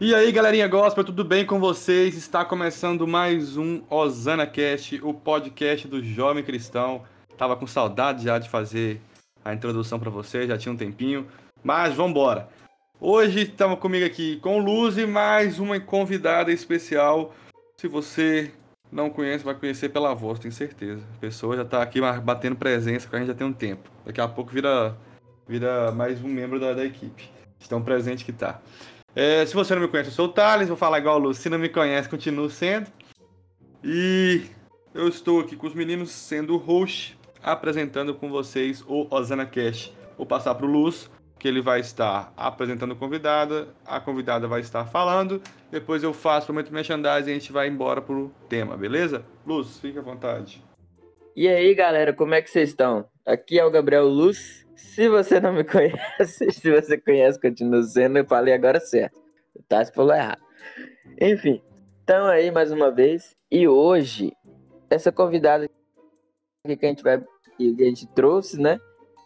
E aí, galerinha gospel, tudo bem com vocês? Está começando mais um Osana Cast, o podcast do jovem cristão. Tava com saudade já de fazer a introdução para vocês, já tinha um tempinho, mas vamos embora. Hoje estamos comigo aqui com Luz e mais uma convidada especial. Se você não conhece, vai conhecer pela voz, tenho certeza. A pessoa já está aqui batendo presença com a gente já tem um tempo. Daqui a pouco vira, vira mais um membro da, da equipe. Estão presente que tá. É, se você não me conhece, eu sou o Thales, vou falar igual o Luz. Se não me conhece, continuo sendo. E eu estou aqui com os meninos sendo o host, apresentando com vocês o Osana Cash. Vou passar para o Luz que ele vai estar apresentando a convidada, a convidada vai estar falando, depois eu faço o momento merchandising e a gente vai embora pro tema, beleza? Luz, fique à vontade. E aí, galera, como é que vocês estão? Aqui é o Gabriel Luz. Se você não me conhece, se você conhece, continua sendo, eu falei agora certo. O Tassi falou errado. Enfim, estão aí mais uma vez. E hoje, essa convidada que a gente vai que a gente trouxe, né?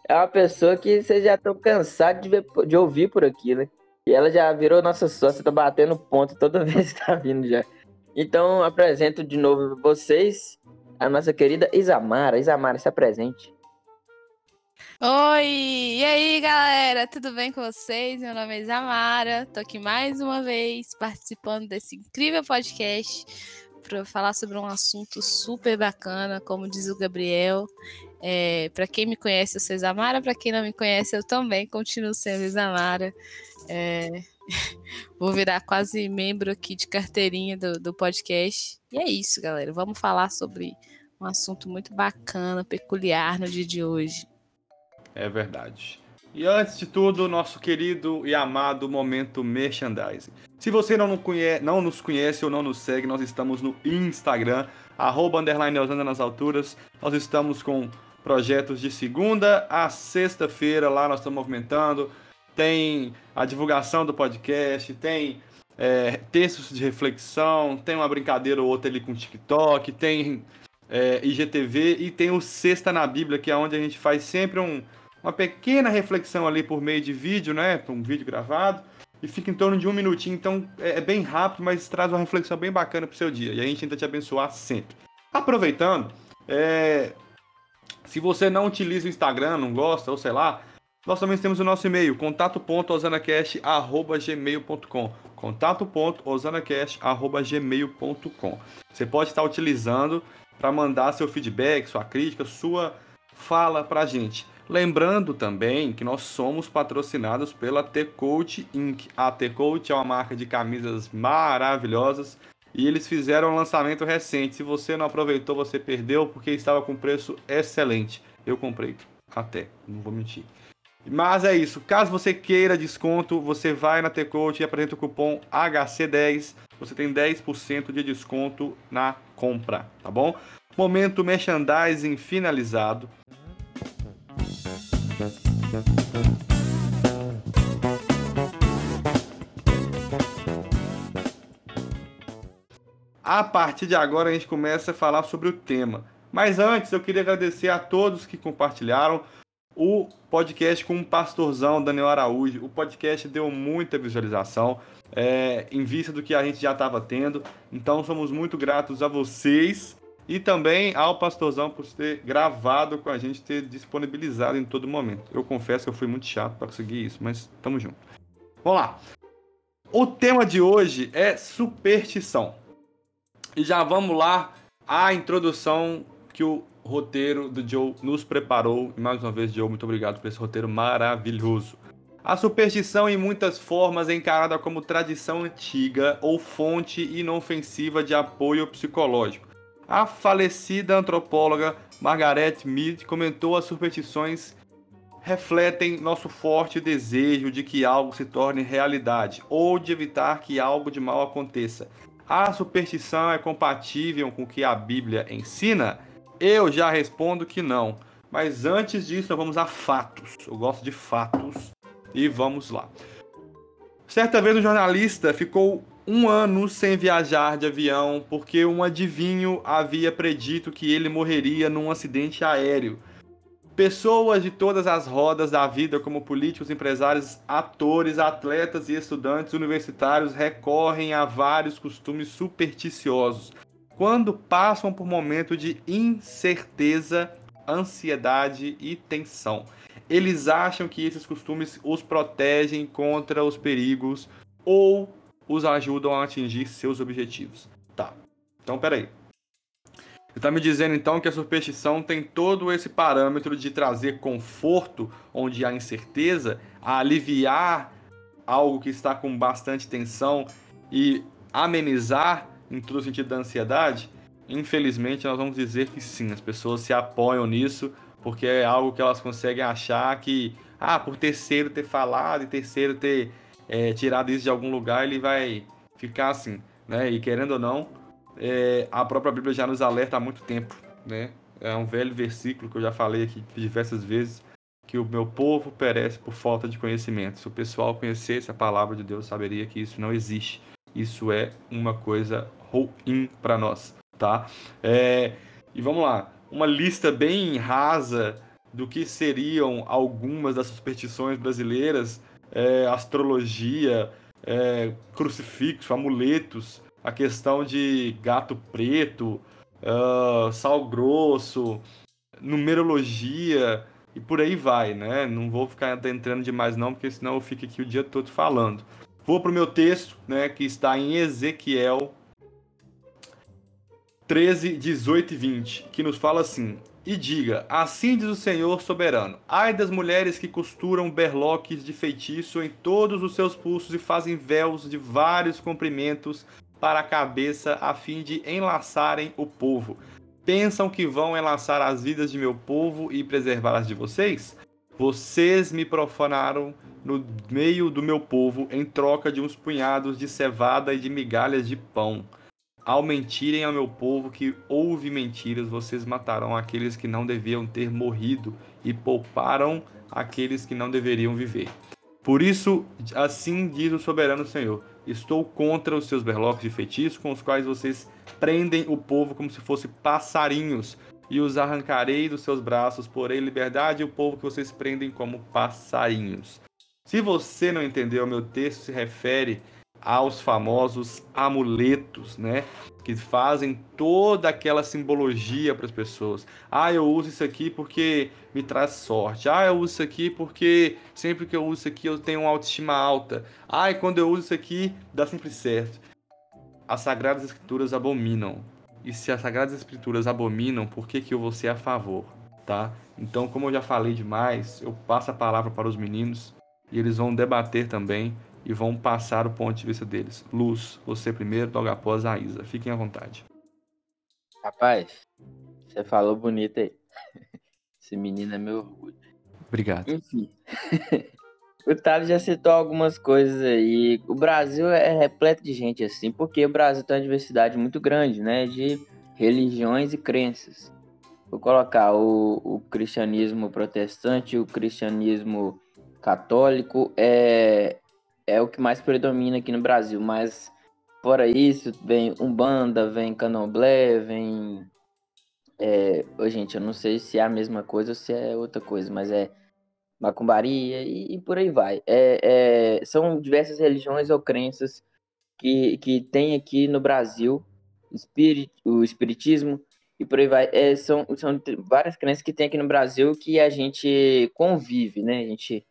é uma pessoa que vocês já estão cansados de, de ouvir por aqui, né? E ela já virou nossa sócia, tá batendo ponto toda vez que tá vindo já. Então, apresento de novo vocês a nossa querida Isamara. Isamara, se apresente. Oi! E aí, galera? Tudo bem com vocês? Meu nome é Isamara. Tô aqui mais uma vez participando desse incrível podcast para falar sobre um assunto super bacana, como diz o Gabriel. É, para quem me conhece, eu sou Isamara. Para quem não me conhece, eu também continuo sendo Isamara. É, vou virar quase membro aqui de carteirinha do, do podcast. E é isso, galera. Vamos falar sobre um assunto muito bacana, peculiar no dia de hoje. É verdade. E antes de tudo, nosso querido e amado momento merchandising. Se você não, conhece, não nos conhece ou não nos segue, nós estamos no Instagram, arroba underline nas alturas. Nós estamos com projetos de segunda a sexta-feira, lá nós estamos movimentando. Tem a divulgação do podcast, tem é, textos de reflexão, tem uma brincadeira ou outra ali com TikTok, tem é, IGTV e tem o Sexta na Bíblia, que é onde a gente faz sempre um, uma pequena reflexão ali por meio de vídeo, né? Um vídeo gravado. E fica em torno de um minutinho, então é, é bem rápido, mas traz uma reflexão bem bacana pro seu dia. E a gente tenta te abençoar sempre. Aproveitando, é, se você não utiliza o Instagram, não gosta, ou sei lá, nós também temos o nosso e-mail, contato.osanacast.gmail.com contato.osanacast.gmail.com Você pode estar utilizando para mandar seu feedback, sua crítica, sua fala para a gente. Lembrando também que nós somos patrocinados pela T-Coach Inc. A T-Coach é uma marca de camisas maravilhosas e eles fizeram um lançamento recente. Se você não aproveitou, você perdeu porque estava com preço excelente. Eu comprei até, não vou mentir. Mas é isso. Caso você queira desconto, você vai na T-Coach e apresenta o cupom HC10. Você tem 10% de desconto na compra, tá bom? Momento merchandising finalizado. A partir de agora a gente começa a falar sobre o tema. Mas antes eu queria agradecer a todos que compartilharam o podcast com o pastorzão Daniel Araújo. O podcast deu muita visualização é, em vista do que a gente já estava tendo. Então somos muito gratos a vocês e também ao pastorzão por ter gravado com a gente, ter disponibilizado em todo momento. Eu confesso que eu fui muito chato para conseguir isso, mas tamo junto. Vamos lá. O tema de hoje é superstição. E já vamos lá à introdução que o roteiro do Joe nos preparou. E mais uma vez, Joe, muito obrigado por esse roteiro maravilhoso. A superstição, em muitas formas, é encarada como tradição antiga ou fonte inofensiva de apoio psicológico. A falecida antropóloga Margaret Mead comentou as superstições refletem nosso forte desejo de que algo se torne realidade ou de evitar que algo de mal aconteça. A superstição é compatível com o que a Bíblia ensina? Eu já respondo que não. Mas antes disso, vamos a fatos. Eu gosto de fatos. E vamos lá. Certa vez um jornalista ficou um ano sem viajar de avião porque um adivinho havia predito que ele morreria num acidente aéreo. Pessoas de todas as rodas da vida, como políticos, empresários, atores, atletas e estudantes universitários, recorrem a vários costumes supersticiosos quando passam por momento de incerteza, ansiedade e tensão. Eles acham que esses costumes os protegem contra os perigos ou os ajudam a atingir seus objetivos. Tá. Então, peraí. Você está me dizendo então que a superstição tem todo esse parâmetro de trazer conforto onde há incerteza, aliviar algo que está com bastante tensão e amenizar em todo sentido da ansiedade? Infelizmente, nós vamos dizer que sim, as pessoas se apoiam nisso porque é algo que elas conseguem achar que, ah, por terceiro ter falado e terceiro ter é, tirado isso de algum lugar, ele vai ficar assim, né? E querendo ou não, é, a própria Bíblia já nos alerta há muito tempo, né? É um velho versículo que eu já falei aqui diversas vezes, que o meu povo perece por falta de conhecimento. Se o pessoal conhecesse a palavra de Deus, saberia que isso não existe. Isso é uma coisa ruim para nós, tá? É, e vamos lá, uma lista bem rasa do que seriam algumas das superstições brasileiras, é, astrologia, é, crucifixo, amuletos, a questão de gato preto, uh, sal grosso, numerologia e por aí vai, né? Não vou ficar entrando demais não, porque senão eu fico aqui o dia todo falando. Vou para o meu texto, né, que está em Ezequiel 13, 18 e 20, que nos fala assim: E diga, assim diz o Senhor soberano: Ai das mulheres que costuram berloques de feitiço em todos os seus pulsos e fazem véus de vários comprimentos para a cabeça a fim de enlaçarem o povo. Pensam que vão enlaçar as vidas de meu povo e preservar as de vocês? Vocês me profanaram no meio do meu povo em troca de uns punhados de cevada e de migalhas de pão. Ao mentirem ao meu povo que houve mentiras, vocês mataram aqueles que não deviam ter morrido e pouparam aqueles que não deveriam viver. Por isso, assim diz o soberano Senhor: Estou contra os seus berloques de feitiço, com os quais vocês prendem o povo como se fossem passarinhos, e os arrancarei dos seus braços, porém liberdade o povo que vocês prendem como passarinhos. Se você não entendeu, meu texto se refere aos famosos amuletos, né? Que fazem toda aquela simbologia para as pessoas. Ah, eu uso isso aqui porque me traz sorte. Ah, eu uso isso aqui porque sempre que eu uso isso aqui eu tenho uma autoestima alta. Ah, e quando eu uso isso aqui dá sempre certo. As Sagradas Escrituras abominam. E se as Sagradas Escrituras abominam, por que, que eu vou ser a favor? Tá? Então, como eu já falei demais, eu passo a palavra para os meninos e eles vão debater também e vão passar o ponto de vista deles. Luz, você primeiro, logo após a Isa. Fiquem à vontade. Rapaz, você falou bonito aí. Esse menino é meu orgulho. Obrigado. Enfim. o Thales já citou algumas coisas aí. O Brasil é repleto de gente assim, porque o Brasil tem uma diversidade muito grande, né? De religiões e crenças. Vou colocar o, o cristianismo protestante, o cristianismo católico, é, é o que mais predomina aqui no Brasil, mas fora isso, vem Umbanda, vem Candomblé, vem. É, gente, eu não sei se é a mesma coisa ou se é outra coisa, mas é macumbaria e, e por aí vai. É, é, são diversas religiões ou crenças que, que tem aqui no Brasil, espirit, o espiritismo e por aí vai. É, são, são várias crenças que tem aqui no Brasil que a gente convive, né? A gente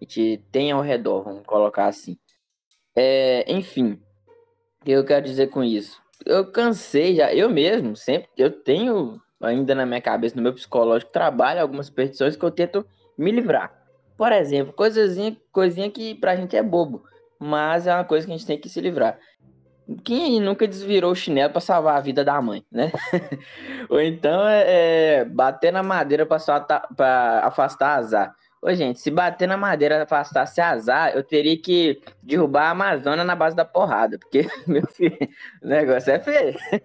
a gente tem ao redor, vamos colocar assim. É, enfim, o que eu quero dizer com isso? Eu cansei já, eu mesmo, sempre, eu tenho ainda na minha cabeça, no meu psicológico, trabalho algumas petições que eu tento me livrar. Por exemplo, coisinha, coisinha que pra gente é bobo, mas é uma coisa que a gente tem que se livrar. Quem nunca desvirou o chinelo para salvar a vida da mãe, né? Ou então é, é bater na madeira para afastar azar. Ô, gente, se bater na madeira afastasse azar, eu teria que derrubar a Amazônia na base da porrada, porque, meu filho, o negócio é feio.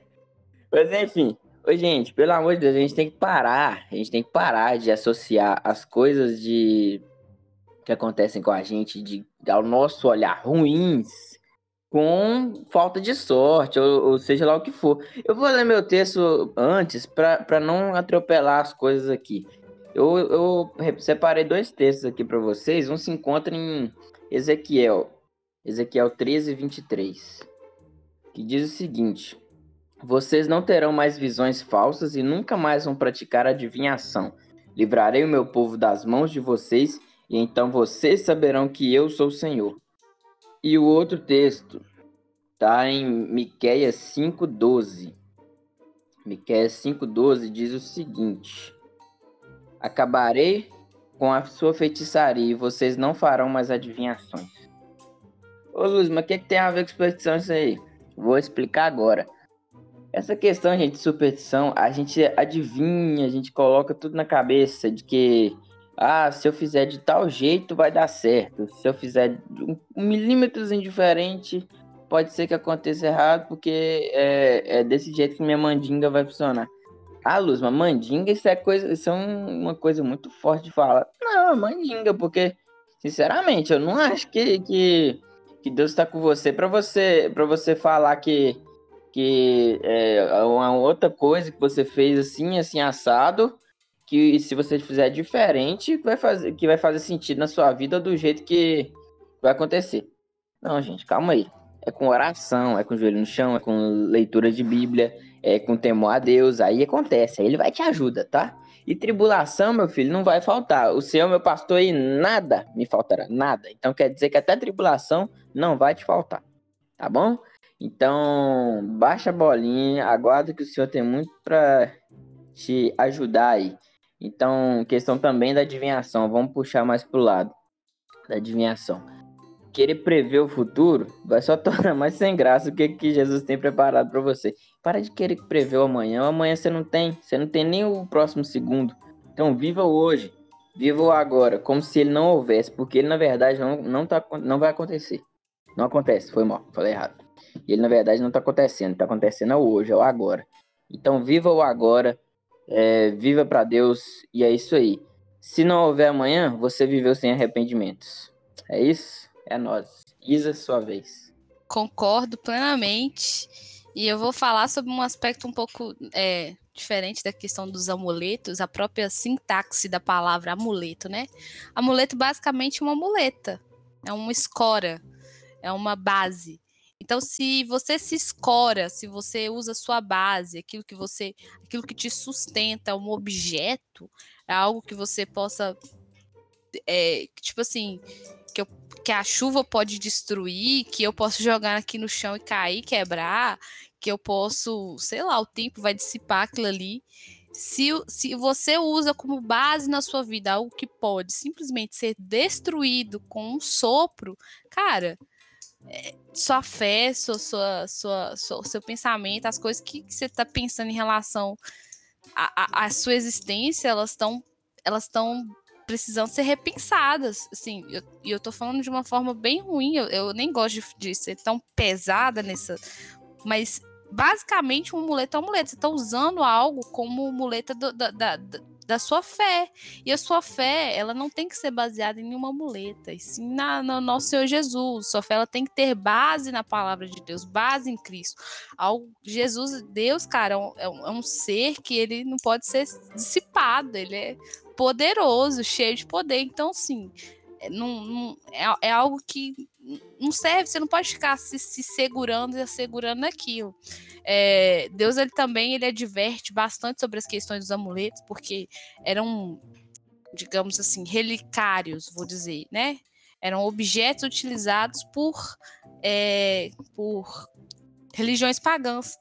Mas enfim, ô, gente, pelo amor de Deus, a gente tem que parar, a gente tem que parar de associar as coisas de que acontecem com a gente, de ao nosso olhar ruins, com falta de sorte, ou, ou, seja lá o que for. Eu vou ler meu texto antes para não atropelar as coisas aqui. Eu, eu separei dois textos aqui para vocês. Um se encontra em Ezequiel, Ezequiel 13, 23, que diz o seguinte: Vocês não terão mais visões falsas e nunca mais vão praticar adivinhação. Livrarei o meu povo das mãos de vocês, e então vocês saberão que eu sou o Senhor. E o outro texto está em Miqueias 5:12. Miqueias 5:12 diz o seguinte: Acabarei com a sua feitiçaria e vocês não farão mais adivinhações. Ô Luz, mas o que, que, tem a ver com superstição isso aí? Vou explicar agora. Essa questão, gente, de superstição, a gente adivinha, a gente coloca tudo na cabeça de que ah, se eu fizer de tal jeito vai dar certo. Se eu fizer um, milímetro indiferente, pode ser que aconteça errado, porque é, é, desse jeito que minha mandinga vai funcionar. Ah, Luz, mas mandinga isso é coisa, isso é uma coisa muito forte de falar. Não, mandinga, porque, sinceramente, eu não acho que, que, que Deus está com você para você para você falar que, que é uma outra coisa que você fez assim, assim, assado que se você fizer diferente, vai fazer, que vai fazer sentido na sua vida do jeito que vai acontecer. Não, gente, calma aí. É com oração, é com joelho no chão, é com leitura de Bíblia, é com temor a Deus, aí acontece, aí ele vai te ajudar, tá? E tribulação, meu filho, não vai faltar. O Senhor, meu pastor, aí nada me faltará, nada. Então quer dizer que até tribulação não vai te faltar, tá bom? Então, baixa a bolinha, aguarda que o Senhor tem muito para te ajudar aí. Então, questão também da adivinhação. Vamos puxar mais pro lado da adivinhação. Querer prever o futuro vai só tornar mais sem graça o que, que Jesus tem preparado para você. Para de querer prever o amanhã. O amanhã você não tem. Você não tem nem o próximo segundo. Então, viva hoje. Viva o agora. Como se ele não houvesse. Porque ele, na verdade, não, não, tá, não vai acontecer. Não acontece. Foi mal. Falei errado. E ele, na verdade, não tá acontecendo. Tá acontecendo é hoje, é o agora. Então, viva o agora é, viva para Deus e é isso aí. Se não houver amanhã, você viveu sem arrependimentos. É isso? É nós. Isa, sua vez. Concordo plenamente. E eu vou falar sobre um aspecto um pouco é, diferente da questão dos amuletos, a própria sintaxe da palavra amuleto, né? Amuleto basicamente é uma muleta, é uma escora, é uma base. Então, se você se escora, se você usa sua base, aquilo que você, aquilo que te sustenta, um objeto, é algo que você possa, é, tipo assim, que, a chuva pode destruir, que eu posso jogar aqui no chão e cair, quebrar, que eu posso, sei lá, o tempo vai dissipar aquilo ali. Se, se você usa como base na sua vida algo que pode simplesmente ser destruído com um sopro, cara, é, sua fé, sua, sua, sua, seu pensamento, as coisas que você está pensando em relação à sua existência, elas estão elas estão precisando ser repensadas. Assim, e eu, eu tô falando de uma forma bem ruim, eu, eu nem gosto de, de, ser tão pesada nessa. Mas basicamente um amuleto é um amuleto. Você está usando algo como muleta do, da, da, da sua fé. E a sua fé, ela não tem que ser baseada em nenhuma muleta, e sim na, no nosso Senhor Jesus. Sua fé ela tem que ter base na palavra de Deus, base em Cristo. Ao, Jesus, Deus, cara, é, é um, é um ser que ele não pode ser dissipado, ele é poderoso, cheio de poder. Então, sim, é, não, não, é, é, algo que não serve, você não pode ficar se, se segurando e assegurando naquilo. É, Deus ele também ele adverte bastante sobre as questões dos amuletos, porque eram, digamos assim, relicários, vou dizer, né? Eram objetos utilizados por, é, por religiões pagãs.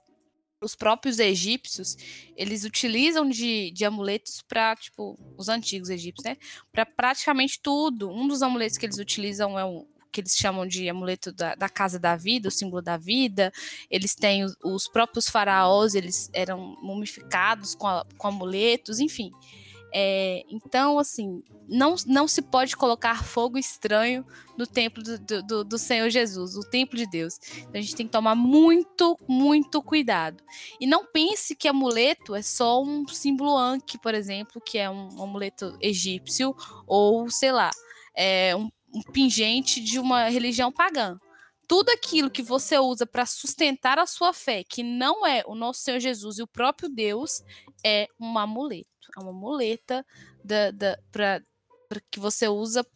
Os próprios egípcios, eles utilizam de, de amuletos para, tipo, os antigos egípcios, né? Para praticamente tudo. Um dos amuletos que eles utilizam é um, que eles chamam de amuleto da, da, casa da vida, o símbolo da vida. Eles têm os, os próprios faraós, eles eram mumificados com, a, com amuletos, enfim. É, então, assim, não, não se pode colocar fogo estranho no templo do, do, do, Senhor Jesus, o templo de Deus. Então, a gente tem que tomar muito, muito cuidado. E não pense que amuleto é só um símbolo Anki, por exemplo, que é um, um amuleto egípcio, ou sei lá, é um um pingente de uma religião pagã. tudo aquilo que você usa para sustentar a sua fé, que não é o nosso Senhor Jesus e o próprio Deus, é um amuleto. É uma muleta da, da, pra, pra que você usa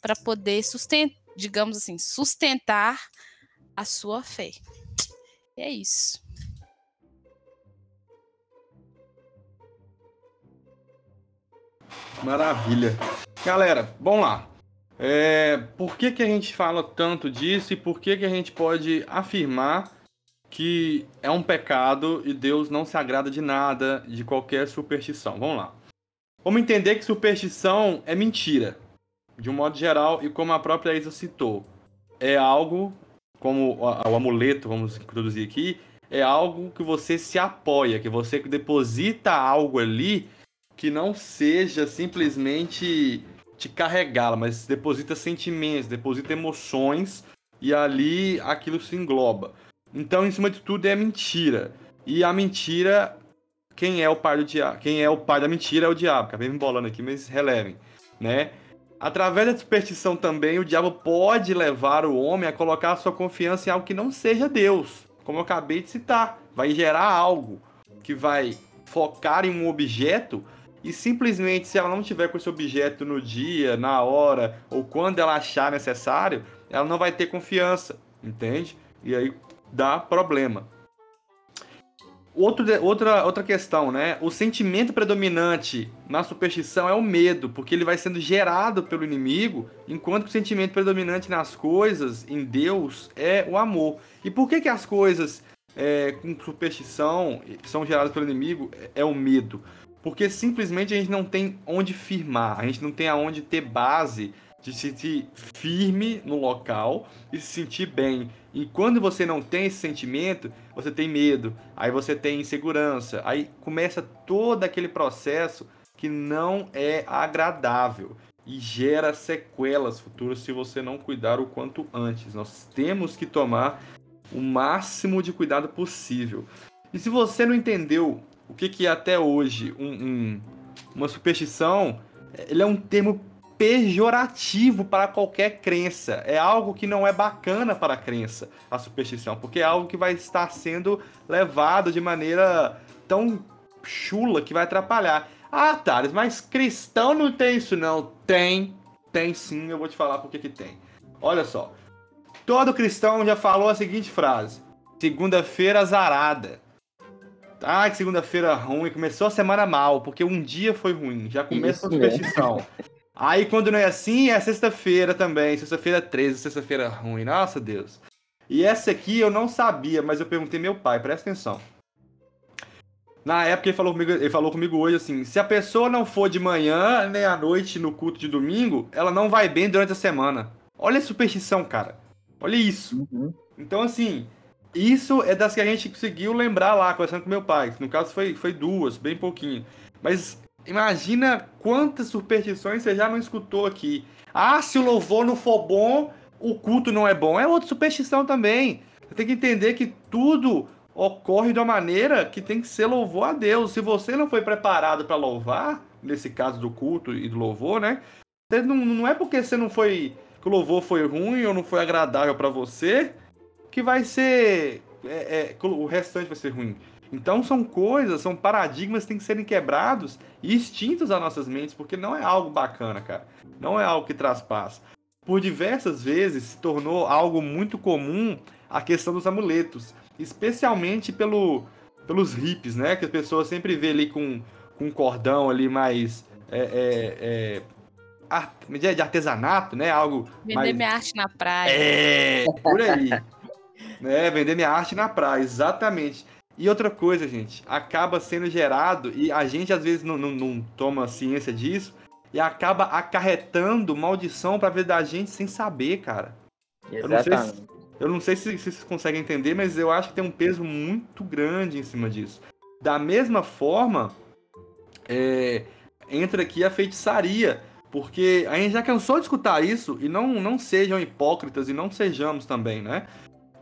para poder sustentar, digamos assim, sustentar a sua fé. E é isso. Maravilha. Galera, vamos lá. É, por que, que a gente fala tanto disso e por que, que a gente pode afirmar que é um pecado e Deus não se agrada de nada, de qualquer superstição? Vamos lá. Vamos entender que superstição é mentira, de um modo geral, e como a própria Isa citou, é algo, como o, o amuleto, vamos introduzir aqui, é algo que você se apoia, que você deposita algo ali que não seja simplesmente te carregá-la, mas deposita sentimentos, deposita emoções e ali aquilo se engloba. Então, em cima de tudo é mentira. E a mentira, quem é o pai do diabo? Quem é o pai da mentira é o diabo. Acabei me embolando aqui, mas relevem, né? Através da superstição também, o diabo pode levar o homem a colocar a sua confiança em algo que não seja Deus, como eu acabei de citar. Vai gerar algo que vai focar em um objeto e simplesmente, se ela não tiver com esse objeto no dia, na hora, ou quando ela achar necessário, ela não vai ter confiança, entende? E aí dá problema. Outro, outra, outra questão, né? O sentimento predominante na superstição é o medo, porque ele vai sendo gerado pelo inimigo, enquanto que o sentimento predominante nas coisas, em Deus, é o amor. E por que, que as coisas é, com superstição são geradas pelo inimigo é o medo? Porque simplesmente a gente não tem onde firmar, a gente não tem aonde ter base de se sentir firme no local e se sentir bem. E quando você não tem esse sentimento, você tem medo, aí você tem insegurança, aí começa todo aquele processo que não é agradável e gera sequelas futuras se você não cuidar o quanto antes. Nós temos que tomar o máximo de cuidado possível. E se você não entendeu o que, que é até hoje um, um, uma superstição, ele é um termo pejorativo para qualquer crença. É algo que não é bacana para a crença, a superstição, porque é algo que vai estar sendo levado de maneira tão chula que vai atrapalhar. Ah, Thales, mas cristão não tem isso não. Tem, tem sim, eu vou te falar por que que tem. Olha só, todo cristão já falou a seguinte frase: segunda-feira azarada. Ah, que segunda-feira ruim, começou a semana mal, porque um dia foi ruim, já começa a superstição. Aí quando não é assim, é sexta-feira também, sexta-feira 13, sexta-feira ruim, nossa Deus. E essa aqui eu não sabia, mas eu perguntei meu pai, presta atenção. Na época ele falou comigo, ele falou comigo hoje assim: se a pessoa não for de manhã nem à noite no culto de domingo, ela não vai bem durante a semana. Olha a superstição, cara. Olha isso. Uhum. Então, assim, isso é das que a gente conseguiu lembrar lá, conversando com meu pai. No caso, foi, foi duas, bem pouquinho. Mas imagina quantas superstições você já não escutou aqui. Ah, se o louvor não for bom, o culto não é bom. É outra superstição também. Você tem que entender que tudo ocorre de uma maneira que tem que ser louvor a Deus. Se você não foi preparado para louvar, nesse caso do culto e do louvor, né? Não, não é porque você não foi. que o louvor foi ruim ou não foi agradável para você que vai ser. É, é, o restante vai ser ruim. Então são coisas, são paradigmas que têm que serem quebrados e extintos às nossas mentes, porque não é algo bacana, cara. Não é algo que traz paz. Por diversas vezes se tornou algo muito comum a questão dos amuletos, especialmente pelo, pelos hips, né? Que as pessoas sempre vê ali com, com um cordão ali mais é, é, é, de artesanato, né? Algo Vender mais... minha arte na praia. É, por aí. Né? Vender minha arte na praia, exatamente. E outra coisa, gente, acaba sendo gerado, e a gente às vezes não, não, não toma ciência disso, e acaba acarretando maldição pra vida da gente sem saber, cara. Exatamente. Eu não sei se, eu não sei se vocês conseguem entender, mas eu acho que tem um peso muito grande em cima disso. Da mesma forma, é, entra aqui a feitiçaria. Porque a gente já cansou de escutar isso, e não, não sejam hipócritas, e não sejamos também, né?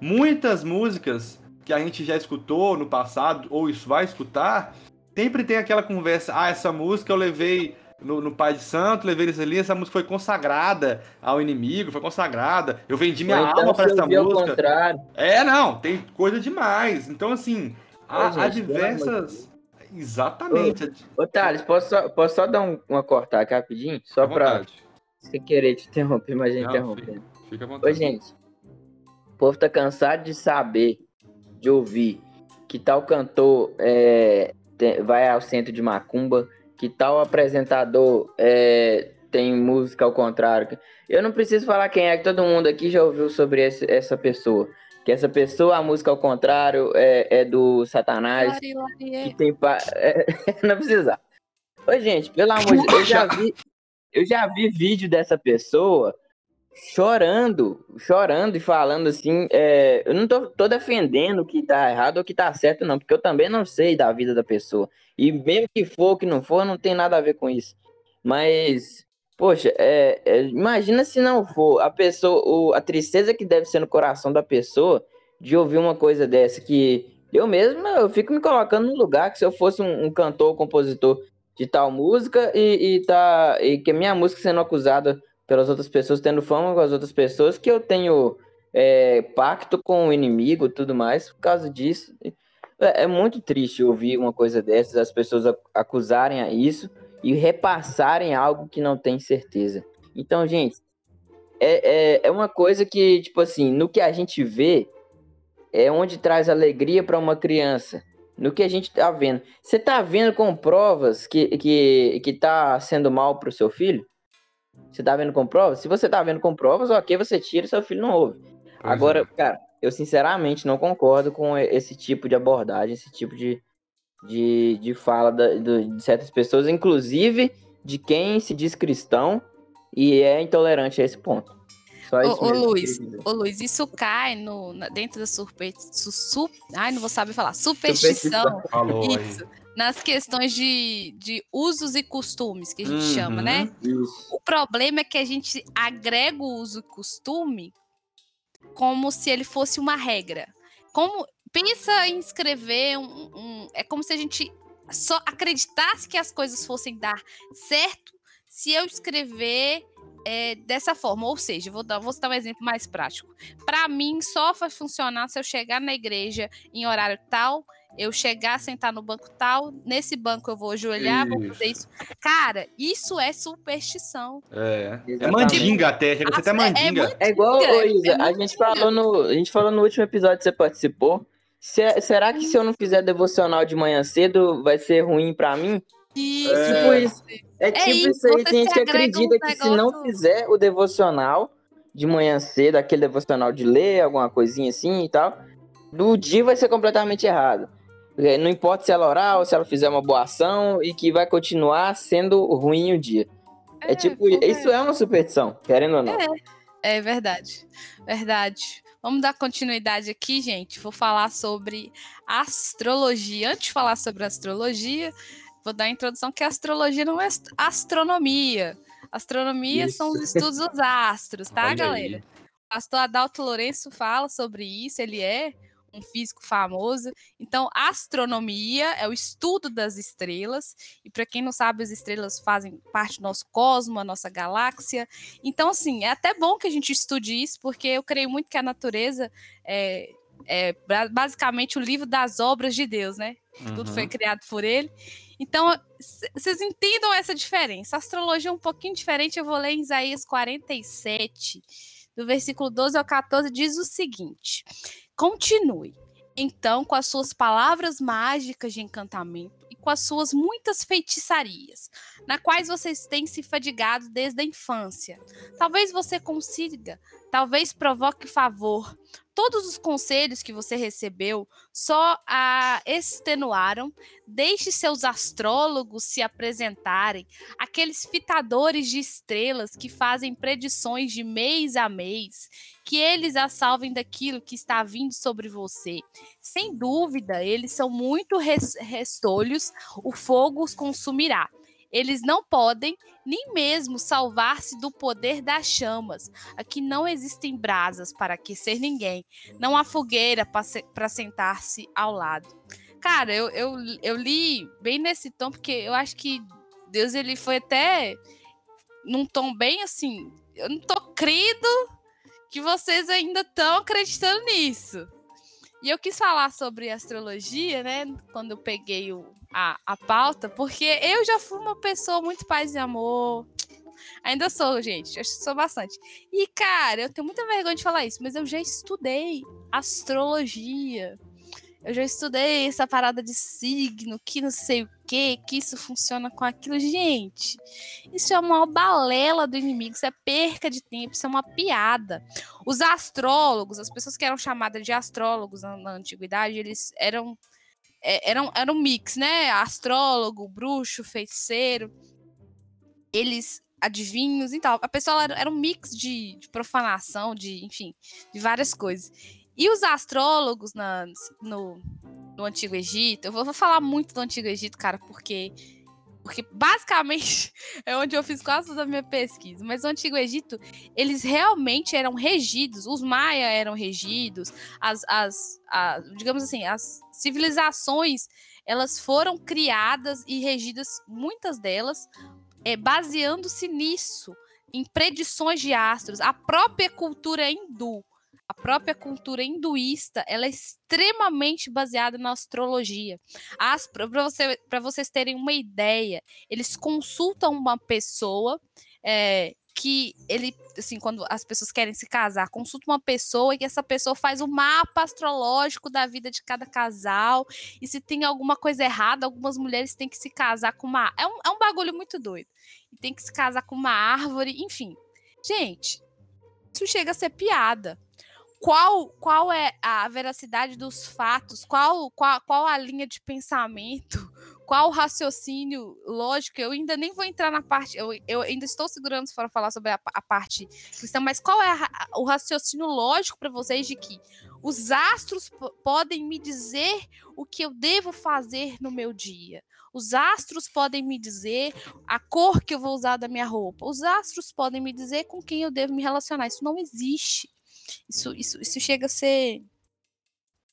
Muitas músicas que a gente já escutou no passado, ou isso vai escutar, sempre tem aquela conversa, ah, essa música eu levei no, no Pai de Santo, levei eles ali, essa música foi consagrada ao inimigo, foi consagrada. Eu vendi minha então, alma eu essa música. contrário. É, não, tem coisa demais. Então, assim, há, Ô, gente, há diversas. Exatamente. Ô, Thales, posso só, posso só dar um- uma cortada aqui rapidinho? Só Fica vontade. sem querer te interromper, mas a gente Não, interrompendo. Fica à Ô, vontade. gente, o povo tá cansado de saber, de ouvir, que tal cantor é, tem- vai ao centro de Macumba, que tal apresentador é, tem música ao contrário. Eu não preciso falar quem é, que todo mundo aqui já ouviu sobre esse- essa pessoa. Que essa pessoa, a música ao contrário, é, é do Satanás, Lari, lari, é. que tem pa... é, não precisa. Ô, gente, pelo amor de Deus, eu já vi, eu já vi vídeo dessa pessoa chorando, chorando e falando assim, é, eu não tô, tô defendendo que tá errado ou que tá certo, não, porque eu também não sei da vida da pessoa. E mesmo que for ou que não for, não tem nada a ver com isso. Mas, poxa, é, é, imagina se não for a pessoa, o- a tristeza que deve ser no coração da pessoa de ouvir uma coisa dessa, que eu mesmo, eu fico me colocando no lugar que se eu fosse um, um cantor, compositor de tal música e, e, tá, e que minha música sendo acusada pelas outras pessoas, tendo fama com as outras pessoas, que eu tenho é, pacto com o inimigo tudo mais por causa disso. É, é muito triste ouvir uma coisa dessas, as pessoas ac- acusarem a isso e repassarem algo que não tem certeza. Então, gente, é, é, é uma coisa que, tipo assim, no que a gente vê, é onde traz alegria para uma criança. No que a gente tá vendo. Você tá vendo com provas que, que, que tá sendo mal pro seu filho? Você tá vendo com provas? Se você tá vendo com provas, ok, você tira e seu filho não ouve. Pois Agora, é. cara, eu sinceramente não concordo com esse tipo de abordagem, esse tipo de, de, de fala da- do- de certas pessoas, inclusive de quem se diz cristão e é intolerante a esse ponto. Só isso Ô, ô Luiz, ô Luiz, isso cai no, na- dentro da superstição. Su, ai, não vou saber falar. Superstição. Falou aí. Nas questões de, de usos e costumes, que a gente Uhum. chama, né? Isso. O problema é que a gente agrega o uso e costume como se ele fosse uma regra. Como pensa em escrever um, um- é como se a gente só acreditasse que as coisas fossem dar certo se eu escrever é, dessa forma. Ou seja, vou dar, vou dar um exemplo mais prático. Para mim, só vai funcionar se eu chegar na igreja em horário tal, eu chegar, sentar no banco tal, nesse banco eu vou ajoelhar, vou fazer isso. Cara, isso é superstição. É. É mandinga até, chega a ser até É- é mandinga. É igual, É, ô, Isa, é a gente falou no, a gente falou no último episódio que você participou. Se- será que se eu não fizer devocional de manhã cedo vai ser ruim pra mim? Isso. Tipo isso. É tipo isso, isso aí, tem gente que acredita um que se não negócio- fizer o devocional de manhã cedo, aquele devocional de ler, alguma coisinha assim e tal, no dia vai ser completamente errado. É, Não importa se ela orar ou se ela fizer uma boa ação e que vai continuar sendo ruim o dia. É, tipo, porque- isso é uma superstição, querendo ou não. É verdade. Verdade. Vamos dar continuidade aqui, gente. Vou falar sobre astrologia. Antes de falar sobre astrologia, vou dar a introdução que a astrologia não é ast- astronomia. Astronomia são os Isso. estudos dos astros, tá, Olha aí. galera? O pastor Adalto Lourenço fala sobre isso, ele é um físico famoso. Então, astronomia é o estudo das estrelas. E para quem não sabe, as estrelas fazem parte do nosso cosmo, a nossa galáxia. Então, assim, é até bom que a gente estude isso, porque eu creio muito que a natureza é, é ba- basicamente o livro das obras de Deus, né? Tudo foi Uhum. criado por ele. Então, vocês entendam essa diferença. A astrologia é um pouquinho diferente. Eu vou ler em Isaías 47, do versículo 12 ao 14, diz o seguinte: Continue, então, com as suas palavras mágicas de encantamento e com as suas muitas feitiçarias, na quais vocês têm se fadigado desde a infância. Talvez você consiga, talvez provoque favor. Todos os conselhos que você recebeu só a extenuaram. Deixe seus astrólogos se apresentarem, aqueles fitadores de estrelas que fazem predições de mês a mês, que eles a salvem daquilo que está vindo sobre você. Sem dúvida, eles são muito res- restolhos, o fogo os consumirá. Eles não podem nem mesmo salvar-se do poder das chamas. Aqui não existem brasas para aquecer ninguém, não há fogueira para sentar-se ao lado. Cara, eu, eu, eu li bem nesse tom, porque eu acho que Deus ele foi até num tom bem assim, eu não tô crendo que vocês ainda estão acreditando nisso. E eu quis falar sobre astrologia, né? Quando eu peguei o, a, a pauta, porque eu já fui uma pessoa muito paz e amor. Ainda sou, gente. Eu sou bastante. E, cara, eu tenho muita vergonha de falar isso, mas eu já estudei astrologia. Eu já estudei essa parada de signo, que não sei o que, que isso funciona com aquilo. Gente, isso é uma balela do inimigo, isso é perca de tempo, isso é uma piada. Os astrólogos, as pessoas que eram chamadas de astrólogos na, na antiguidade, eles eram, é, eram, eram um mix, né? Astrólogo, bruxo, feiticeiro. Eles adivinhos e tal. A pessoa era, era um mix de, de, profanação, de, enfim, de várias coisas. E os astrólogos na, no, no Antigo Egito, eu vou, vou falar muito do Antigo Egito, cara, porque porque basicamente é onde eu fiz quase toda a minha pesquisa. Mas o Antigo Egito, eles realmente eram regidos, os Maia eram regidos, as, as, digamos assim, as civilizações, elas foram criadas e regidas, muitas delas, é, baseando-se nisso, em predições de astros. A própria cultura hindu a própria cultura hinduísta ela é extremamente baseada na astrologia. Para você, vocês terem uma ideia, eles consultam uma pessoa é, que ele, assim, quando as pessoas querem se casar, consulta uma pessoa e essa pessoa faz o mapa astrológico da vida de cada casal. E se tem alguma coisa errada, algumas mulheres têm que se casar com uma. É um, é um bagulho muito doido. E tem que se casar com uma árvore, enfim. Gente, isso chega a ser piada qual, qual é a veracidade dos fatos, qual, qual, qual a linha de pensamento, qual o raciocínio lógico. Eu ainda nem vou entrar na parte, eu, eu ainda estou segurando para falar sobre a, a, parte cristã, mas qual é a, o raciocínio lógico para vocês de que os astros podem me dizer o que eu devo fazer no meu dia? Os astros podem me dizer a cor que eu vou usar da minha roupa. Os astros podem me dizer com quem eu devo me relacionar. Isso não existe. Isso, isso, isso chega a ser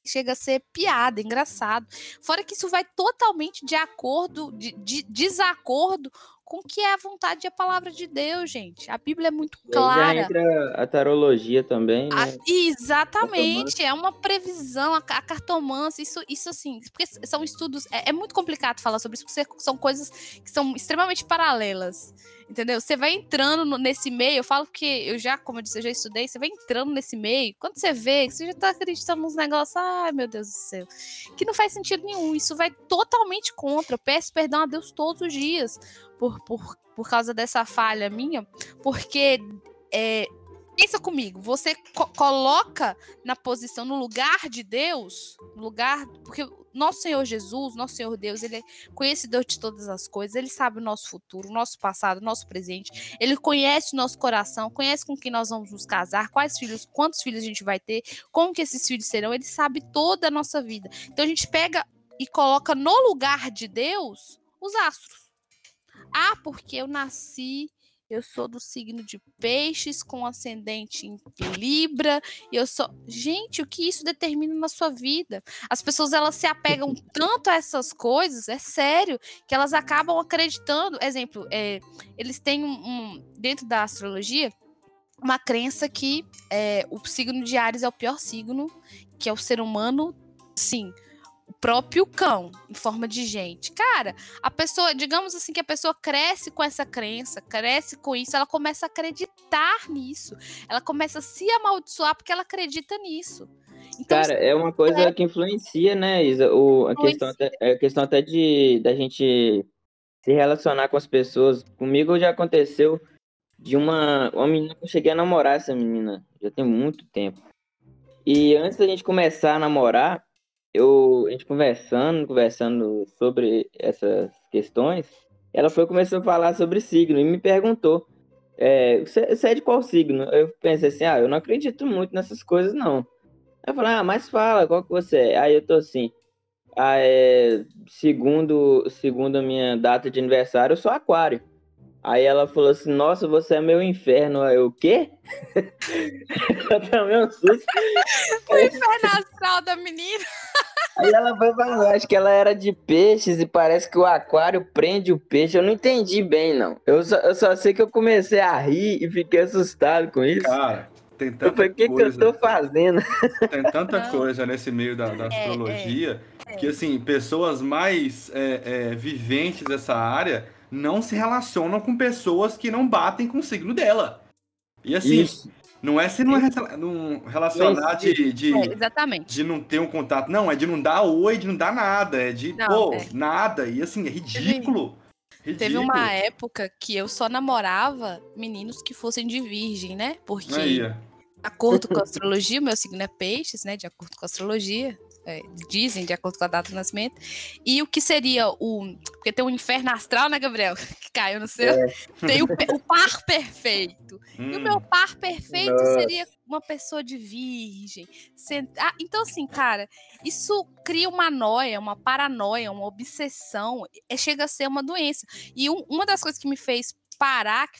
chega a ser piada, engraçado. Fora que isso vai totalmente de acordo, de, de desacordo com o que é a vontade e a palavra de Deus, gente. A Bíblia é muito clara. Já entra a tarologia também, né? A, exatamente, é uma previsão, a, a cartomância, isso, isso assim, porque são estudos, é, é muito complicado falar sobre isso, porque são coisas que são extremamente paralelas. Entendeu? Você vai entrando no, nesse meio, eu falo que eu já, como eu disse, eu já estudei, você vai entrando nesse meio, quando você vê, você já tá acreditando nos negócios, ai meu Deus do céu, que não faz sentido nenhum, isso vai totalmente contra, eu peço perdão a Deus todos os dias por, por, por causa dessa falha minha, porque é, pensa comigo, você co coloca na posição, no lugar de Deus, lugar, porque nosso Senhor Jesus, nosso Senhor Deus, ele é conhecedor de todas as coisas, ele sabe o nosso futuro, o nosso passado, o nosso presente, ele conhece o nosso coração, conhece com quem nós vamos nos casar, quais filhos, quantos filhos a gente vai ter, como que esses filhos serão, ele sabe toda a nossa vida. Então a gente pega e coloca no lugar de Deus os astros. Ah, porque eu nasci eu sou do signo de peixes com ascendente em Libra, e eu sou, gente, o que isso determina na sua vida? As pessoas elas se apegam tanto a essas coisas, é sério, que elas acabam acreditando. Exemplo, é, eles têm um, um, dentro da astrologia uma crença que é, o signo de Ares é o pior signo, que é o ser humano, sim, próprio cão em forma de gente. Cara, a pessoa, digamos assim, que a pessoa cresce com essa crença, cresce com isso, ela começa a acreditar nisso. Ela começa a se amaldiçoar porque ela acredita nisso. Então, Cara, é uma coisa é... que influencia, né, Isa? O, a, questão até, a questão até de da gente se relacionar com as pessoas. Comigo já aconteceu de uma, uma menina que eu cheguei a namorar essa menina, já tem muito tempo. E antes da gente começar a namorar, eu, a gente conversando, conversando sobre essas questões, ela foi começou a falar sobre signo e me perguntou, é, você, é de qual signo? Eu pensei assim, ah, eu não acredito muito nessas coisas, não. Eu falei, ah, mas fala, qual que você é? Aí eu tô assim, ah, é, segundo, segundo a minha data de aniversário, eu sou aquário. Aí ela falou assim, nossa, você é meu inferno. Aí eu, o quê? eu tomei um susto. O inferno astral da menina. Aí ela foi falando, acho que ela era de peixes e parece que o aquário prende o peixe. Eu não entendi bem, não. Eu só, eu só sei que eu comecei a rir e fiquei assustado com isso. Cara, tem eu tanta falei, o que, que eu coisa. tô fazendo? Tem tanta Não. coisa nesse meio da, da É, astrologia é. que, assim, pessoas mais é, é, viventes dessa área não se relacionam com pessoas que não batem com o signo dela. E, assim, Isso. não é se não, é não relacionar de, de, É, exatamente. de não ter um contato. Não, é de não dar oi, de não dar nada. É de, Não, pô, é. nada. E, assim, é ridículo. Teve Ridículo. uma época que eu só namorava meninos que fossem de virgem, né? Porque, de acordo com a astrologia, o meu signo é peixes, né? De acordo com a astrologia. É, dizem, de acordo com a data do nascimento. E o que seria o. Porque tem o inferno astral, né, Gabriel? Que caiu no seu. Tem o, o par perfeito. E o Hum. meu par perfeito Nossa. seria uma pessoa de virgem. Sen- Ah, então, assim, cara, isso cria uma noia, uma paranoia, uma obsessão. É, chega a ser uma doença. E um- uma das coisas que me fez parar. que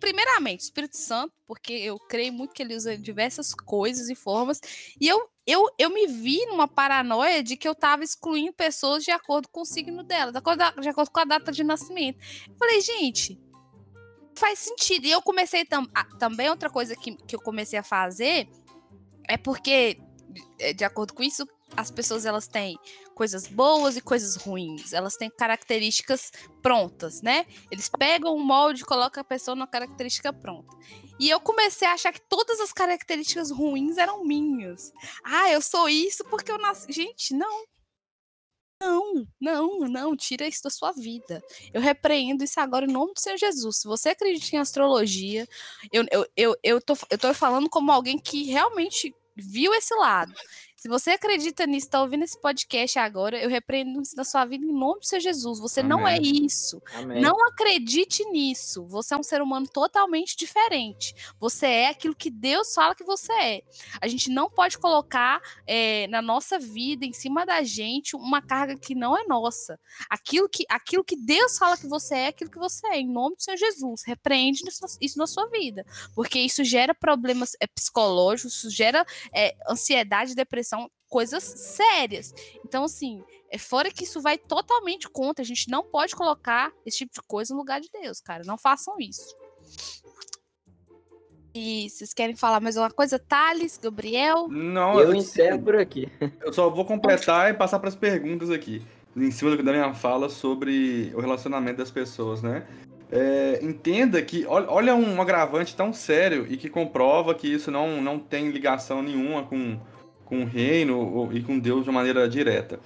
Primeiramente, Espírito Santo, porque eu creio muito que ele usa diversas coisas e formas. E eu, eu, eu me vi numa paranoia de que eu tava excluindo pessoas de acordo com o signo dela, de acordo, de acordo com a data de nascimento. Eu falei, gente, faz sentido. E eu comecei tam- a- também outra coisa que, que eu comecei a fazer é porque é, de acordo com isso as pessoas elas têm coisas boas e coisas ruins. Elas têm características prontas, né? Eles pegam um molde e colocam a pessoa numa característica pronta. E eu comecei a achar que todas as características ruins eram minhas. Ah, eu sou isso porque eu nasci. Gente, não. Não, não, não, tira isso da sua vida. Eu repreendo isso agora em nome do Senhor Jesus. Se você acredita em astrologia, eu, eu, eu, eu, tô, eu tô falando como alguém que realmente viu esse lado. Se você acredita nisso, tá ouvindo esse podcast agora, eu repreendo isso da sua vida em nome do Senhor Jesus. Você não é Amém. isso. Amém. Não acredite nisso. Você é um ser humano totalmente diferente. Você é aquilo que Deus fala que você é. A gente não pode colocar eh, na nossa vida, em cima da gente, uma carga que não é nossa. Aquilo que, aquilo que Deus fala que você é, aquilo que você é. Em nome do Senhor Jesus. Repreende isso, na sua vida. Porque isso gera problemas eh, psicológicos, isso gera eh, ansiedade, depressão, coisas sérias. Então, assim, é fora que isso vai totalmente contra. A gente não pode colocar esse tipo de coisa no lugar de Deus, cara. Não façam isso. E vocês querem falar mais alguma coisa? Thales, Gabriel? Não, Eu eu, encerro por aqui. eu só vou completar e passar para as perguntas aqui. Em cima da minha fala sobre o relacionamento das pessoas, né? É, entenda que, olha, olha um agravante tão sério e que comprova que isso não, não tem ligação nenhuma com, com o reino ou- e com Deus de uma maneira direta.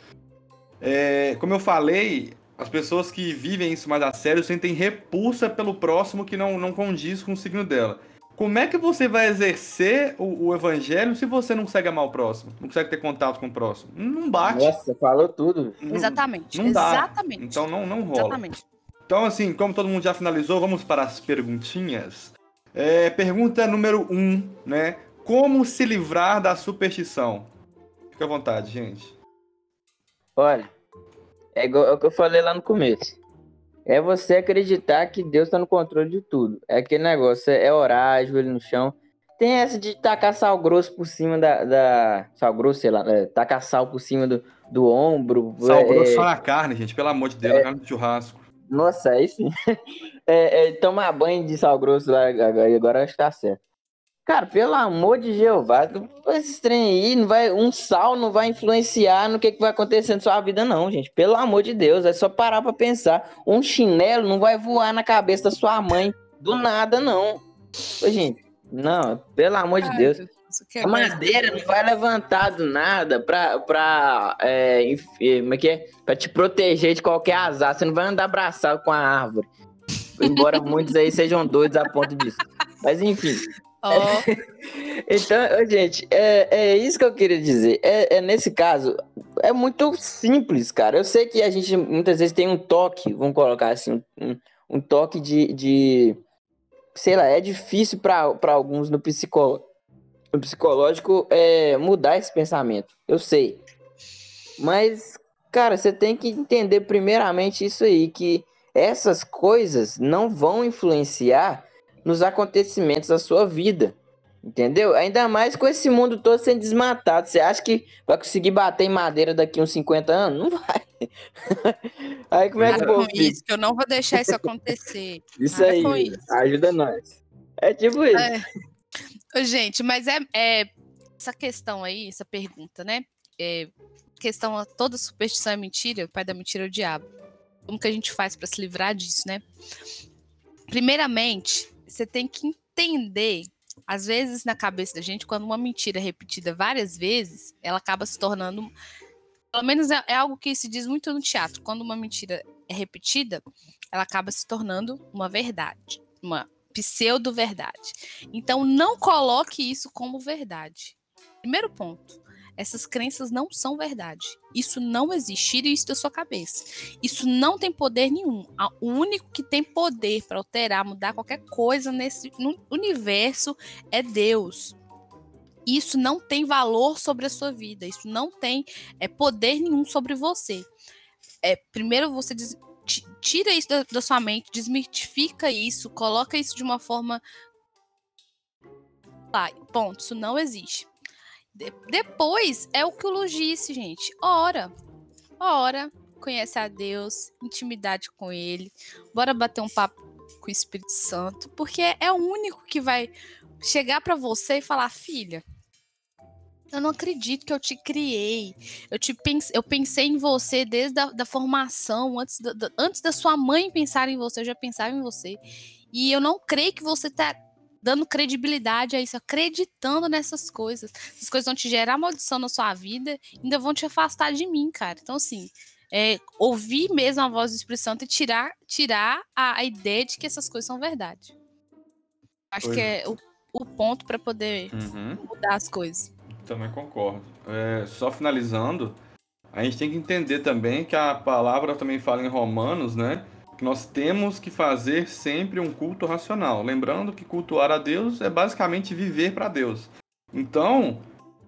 É, como eu falei, as pessoas que vivem isso mais a sério sentem repulsa pelo próximo que não, não condiz com o signo dela. Como é que você vai exercer o, o evangelho se você não consegue amar o próximo? Não consegue ter contato com o próximo? Não bate. Nossa, falou tudo. Não- Exatamente. não dá. Exatamente. Então não, não rola. Exatamente. Então, assim, como todo mundo já finalizou, vamos para as perguntinhas. É, pergunta número um, né? Como se livrar da superstição? Fica à vontade, gente. Olha, é igual é o que eu falei lá no começo. É você acreditar que Deus tá no controle de tudo. É aquele negócio, é orar, joelho no chão. Tem essa de tacar sal grosso por cima da. da- sal grosso, sei lá, é, tacar sal por cima do, do ombro. Sal é, grosso só na carne, gente. Pelo amor de Deus, na carne do churrasco. Nossa, aí sim. É, é, tomar banho de sal grosso lá, agora agora acho que tá certo. Cara, pelo amor de Jeová, esse trem aí, não vai, um sal não vai influenciar no que, que vai acontecer na sua vida, não, gente. Pelo amor de Deus, é só parar pra pensar. Um chinelo não vai voar na cabeça da sua mãe do nada, não. Ô, gente, não, pelo amor de Deus. É A madeira não vai levantar do nada pra, pra, é, como é que é? pra te proteger de qualquer azar. Você não vai andar abraçado com a árvore. Embora muitos aí sejam doidos a ponto disso. Mas enfim. Ó, Então, gente, é, é isso que eu queria dizer. É, é nesse caso, é muito simples, cara. Eu sei que a gente muitas vezes tem um toque, vamos colocar assim, um, um toque de, de. Sei lá, é difícil para alguns no, psicó, no psicológico é, mudar esse pensamento. Eu sei. Mas, cara, você tem que entender primeiramente isso aí, que essas coisas não vão influenciar nos acontecimentos da sua vida. Entendeu? Ainda mais com esse mundo todo sendo desmatado. Você acha que vai conseguir bater em madeira daqui uns 50 anos? Não vai. aí como é que eu isso, que eu não vou deixar isso acontecer. isso aí, isso. ajuda nós. É tipo isso. É. Gente, mas é, é, essa questão aí, essa pergunta, né? É, questão, toda superstição é mentira, o pai da mentira é o diabo. Como que a gente faz para se livrar disso, né? Primeiramente, você tem que entender às vezes, na cabeça da gente, quando uma mentira é repetida várias vezes, ela acaba se tornando. Pelo menos é, é algo que se diz muito no teatro. Quando uma mentira é repetida, ela acaba se tornando uma verdade, uma pseudo-verdade. Então, não coloque isso como verdade. Primeiro ponto. Essas crenças não são verdade. Isso não existe. Tire isso da sua cabeça. Isso não tem poder nenhum. O único que tem poder para alterar, mudar qualquer coisa nesse universo é Deus. Isso não tem valor sobre a sua vida. Isso não tem é, poder nenhum sobre você. É, primeiro você diz, tira isso da, da sua mente, desmitifica isso, coloca isso de uma forma. Ah, ponto, isso não existe. De depois é o que o Lu disse, gente. Ora. Ora. Conhece a Deus, intimidade com Ele. Bora bater um papo com o Espírito Santo, porque é o único que vai chegar para você e falar, filha, eu não acredito que eu te criei. Eu, te pense, eu pensei em você desde a da formação, antes da, da, antes da sua mãe pensar em você, eu já pensava em você. E eu não creio que você tá dando credibilidade a isso, acreditando nessas coisas. Essas coisas vão te gerar maldição na sua vida, ainda vão te afastar de mim, cara. Então, assim, é, ouvir mesmo a voz do Espírito Santo e tirar, tirar a, a ideia de que essas coisas são verdade. Acho pois. que é o, o ponto para poder uhum. mudar as coisas. Também concordo. É, só finalizando, a gente tem que entender também que a palavra também fala em Romanos, né? Nós temos que fazer sempre um culto racional. Lembrando que cultuar a Deus é basicamente viver para Deus. Então,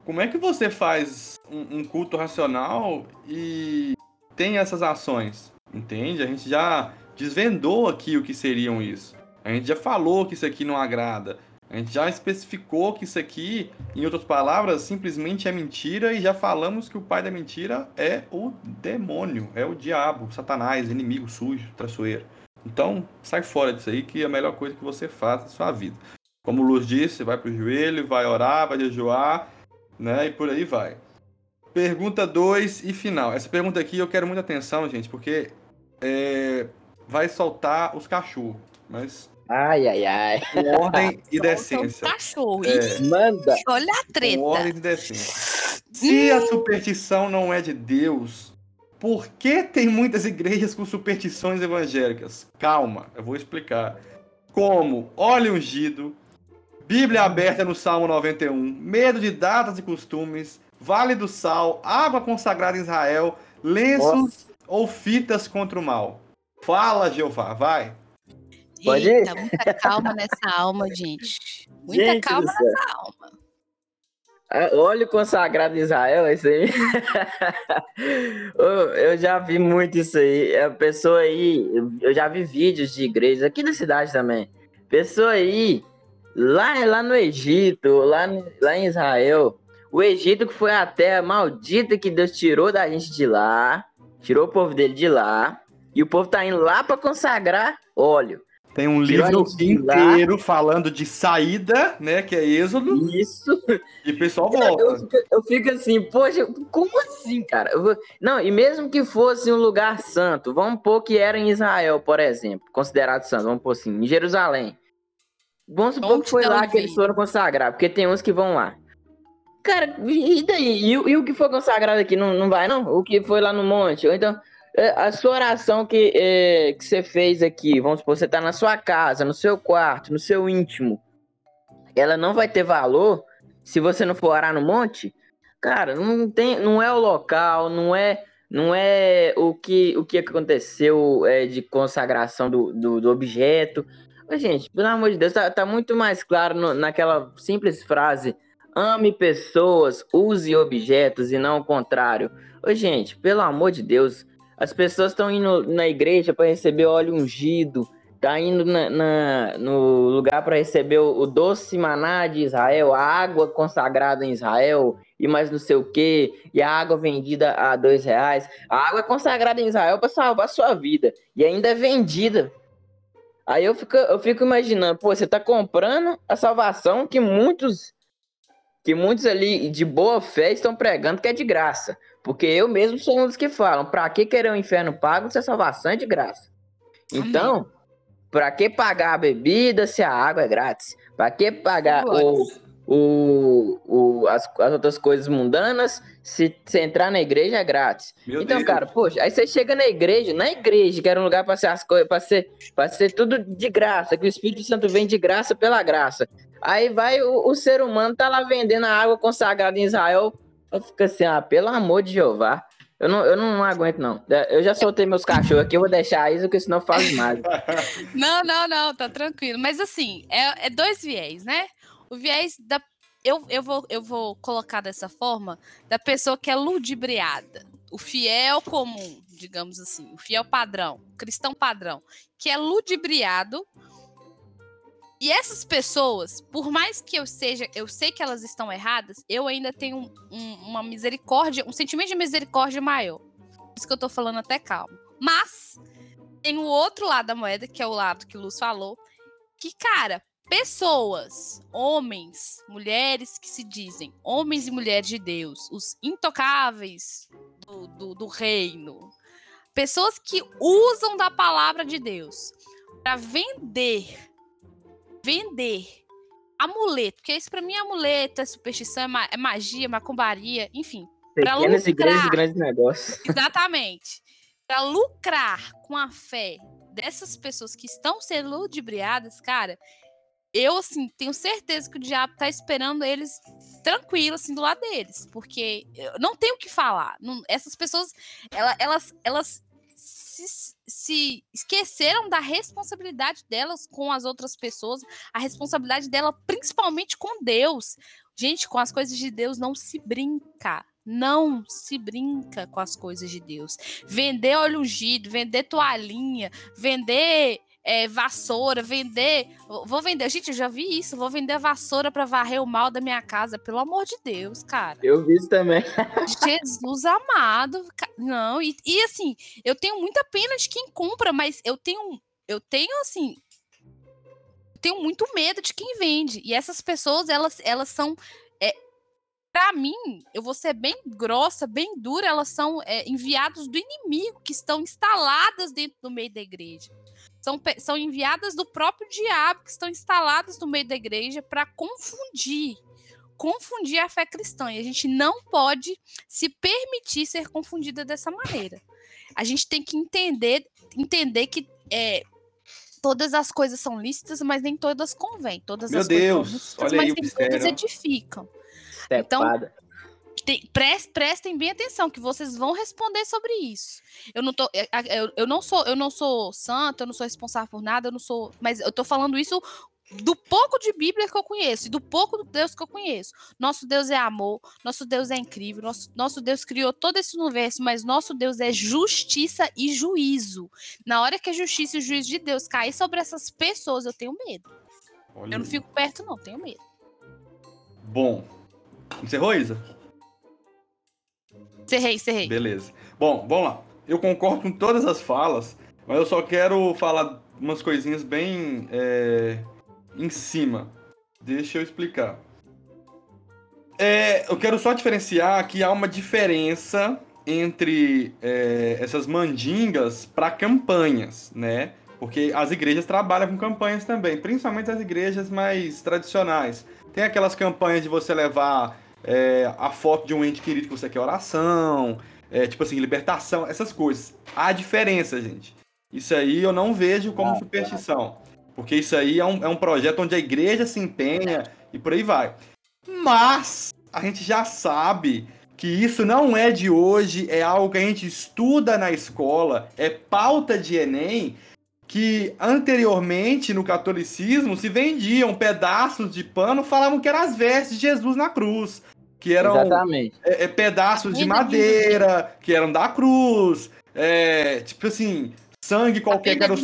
como é que você faz um, um, culto racional e tem essas ações? Entende? A gente já desvendou aqui o que seriam isso. A gente já falou que isso aqui não agrada. A gente já especificou que isso aqui, em outras palavras, simplesmente é mentira e já falamos que o pai da mentira é o demônio, é o diabo, Satanás, inimigo sujo, traiçoeiro. Então, sai fora disso aí que é a melhor coisa que você faz na sua vida. Como o Luz disse, vai pro joelho, vai orar, vai jejuar, né? E por aí vai. Pergunta 2 e final. Essa pergunta aqui eu quero muita atenção, gente, porque é, vai soltar os cachorros. Mas Ai, ai, ai. Com ordem e decência. Cachorro. É. Manda. Olha a treta. Com ordem e decência. Se a superstição não é de Deus, por que tem muitas igrejas com superstições evangélicas? Calma, eu vou explicar. Como óleo ungido, Bíblia aberta no Salmo 91, medo de datas e costumes, Vale do Sal, água consagrada em Israel, lenços Nossa. ou fitas contra o mal. Fala, Jeová, vai. Pode Eita, ir? muita calma nessa alma, gente. Muita gente calma nessa alma. Ah, óleo consagrado em Israel, é isso aí. eu já vi muito isso aí. A pessoa aí, eu já vi vídeos de igrejas aqui na cidade também. Pessoa aí, lá, lá no Egito, lá, lá em Israel. O Egito que foi a terra maldita que Deus tirou da gente de lá, tirou o povo dele de lá, e o povo tá indo lá para consagrar óleo. Tem um livro inteiro falando de saída, né? Que é Êxodo. Isso. E o pessoal volta. Eu, fico, eu fico assim, poxa, como assim, cara? Vou... Não, e mesmo que fosse um lugar santo, vamos pôr que era em Israel, por exemplo, considerado santo, vamos pôr assim, em Jerusalém. Vamos supor que foi lá que eles foram consagrar, porque tem uns que vão lá. Cara, e daí? E, e o que foi consagrado aqui não, não vai, não? O que foi lá no monte? Ou então, a sua oração que, é, que você fez aqui, vamos supor, você está na sua casa, no seu quarto, no seu íntimo, ela não vai ter valor se você não for orar no monte? Cara, não tem, não é o local, não é, não é o que, o que aconteceu é, de consagração do, do, do objeto. Mas, gente, pelo amor de Deus, tá, tá muito mais claro no, naquela simples frase: ame pessoas, use objetos e não o contrário. Ô, gente, pelo amor de Deus, As pessoas estão indo na igreja para receber óleo ungido, tá indo na, na no lugar para receber o, o, doce maná de Israel, a água consagrada em Israel e mais não sei o que, e a água vendida a dois reais. A água é consagrada em Israel para salvar a sua vida e ainda é vendida. Aí eu fico, eu fico imaginando, pô, você tá comprando a salvação que muitos que muitos ali de boa fé estão pregando que é de graça. Porque eu mesmo sou um dos que falam, para que querer o um inferno pago se a salvação é de graça? Então, para que pagar a bebida se a água é grátis? Para que pagar o, o, o, as, as outras coisas mundanas se, se entrar na igreja é grátis? Meu então, Deus. cara, poxa, aí você chega na igreja, na igreja, que era um lugar para ser as coisas, para ser, ser tudo de graça, que o Espírito Santo vem de graça pela graça. Aí vai o, o ser humano tá lá vendendo a água consagrada em Israel. Eu fico assim, ah, pelo amor de Jeová. Eu não, eu não aguento, não. Eu já soltei meus cachorros aqui, eu vou deixar isso, porque senão faz mais. não, não, não, tá tranquilo. Mas assim, é, é dois viés, né? O viés da. Eu, eu, vou, eu vou colocar dessa forma da pessoa que é ludibriada. O fiel comum, digamos assim, o fiel padrão, cristão padrão, que é ludibriado. E essas pessoas, por mais que eu seja, eu sei que elas estão erradas, eu ainda tenho um, um, uma misericórdia, um sentimento de misericórdia maior. Por isso que eu tô falando até calmo. Mas tem o outro lado da moeda, que é o lado que o Luz falou, que, cara, pessoas, homens, mulheres que se dizem homens e mulheres de Deus, os intocáveis do, do, do reino, pessoas que usam da palavra de Deus para vender vender amuleto, porque isso para mim é amuleto, é superstição, é, é magia, macumbaria, enfim. Pequenas igrejas, grandes negócios. Exatamente. Para lucrar com a fé dessas pessoas que estão sendo ludibriadas, cara, eu, assim, tenho certeza que o diabo tá esperando eles tranquilo, assim, do lado deles. Porque eu não tenho o que falar. Não, essas pessoas, elas, elas se, se esqueceram da responsabilidade delas com as outras pessoas, a responsabilidade dela principalmente com Deus. Gente, com as coisas de Deus não se brinca. Não se brinca com as coisas de Deus. Vender óleo ungido, vender toalhinha, vender é, vassoura, vender. Vou vender. Gente, eu já vi isso. Vou vender vassoura para varrer o mal da minha casa, pelo amor de Deus, cara. Eu vi isso também. Jesus amado. Não, e, e assim, eu tenho muita pena de quem compra, mas eu tenho. Eu tenho, assim. Tenho muito medo de quem vende. E essas pessoas, elas, elas são é, para mim, eu vou ser bem grossa, bem dura, elas são é, enviados do inimigo que estão instaladas dentro do meio da igreja são, são enviadas do próprio diabo, que estão instaladas no meio da igreja para confundir confundir a fé cristã. E a gente não pode se permitir ser confundida dessa maneira. A gente tem que entender, entender que é, todas as coisas são lícitas, mas nem todas convêm. Todas Meu as Deus, coisas são lícitas, mas nem todas edificam. Então, tem, prestem bem atenção que vocês vão responder sobre isso. Eu não tô, é, eu, eu não sou, eu não sou santo, eu não sou responsável por nada, eu não sou, mas eu tô falando isso do pouco de Bíblia que eu conheço, e do pouco do Deus que eu conheço. Nosso Deus é amor, nosso Deus é incrível, nosso, nosso Deus criou todo esse universo, mas nosso Deus é justiça e juízo. Na hora que a justiça e o juízo de Deus cair sobre essas pessoas, eu tenho medo. Olha. Eu não fico perto, não, tenho medo. Bom, encerrou, Isa? Cerrei, cerrei. Beleza. Bom, vamos lá. Eu concordo com todas as falas, mas eu só quero falar umas coisinhas bem é, em cima. Deixa eu explicar. É, eu quero só diferenciar que há uma diferença entre é, essas mandingas para campanhas, né? Porque as igrejas trabalham com campanhas também, principalmente as igrejas mais tradicionais. Tem aquelas campanhas de você levar é, a foto de um ente querido que você quer oração, é, tipo assim, libertação, essas coisas. Há diferença, gente. Isso aí eu não vejo como superstição. Porque isso aí é um, é um projeto onde a igreja se empenha e por aí vai. Mas a gente já sabe que isso não é de hoje, é algo que a gente estuda na escola, é pauta de Enem, que anteriormente no catolicismo se vendiam pedaços de pano, falavam que eram as vestes de Jesus na cruz que eram é, é, pedaços de madeira, que eram da cruz. é, tipo assim, sangue qualquer que era o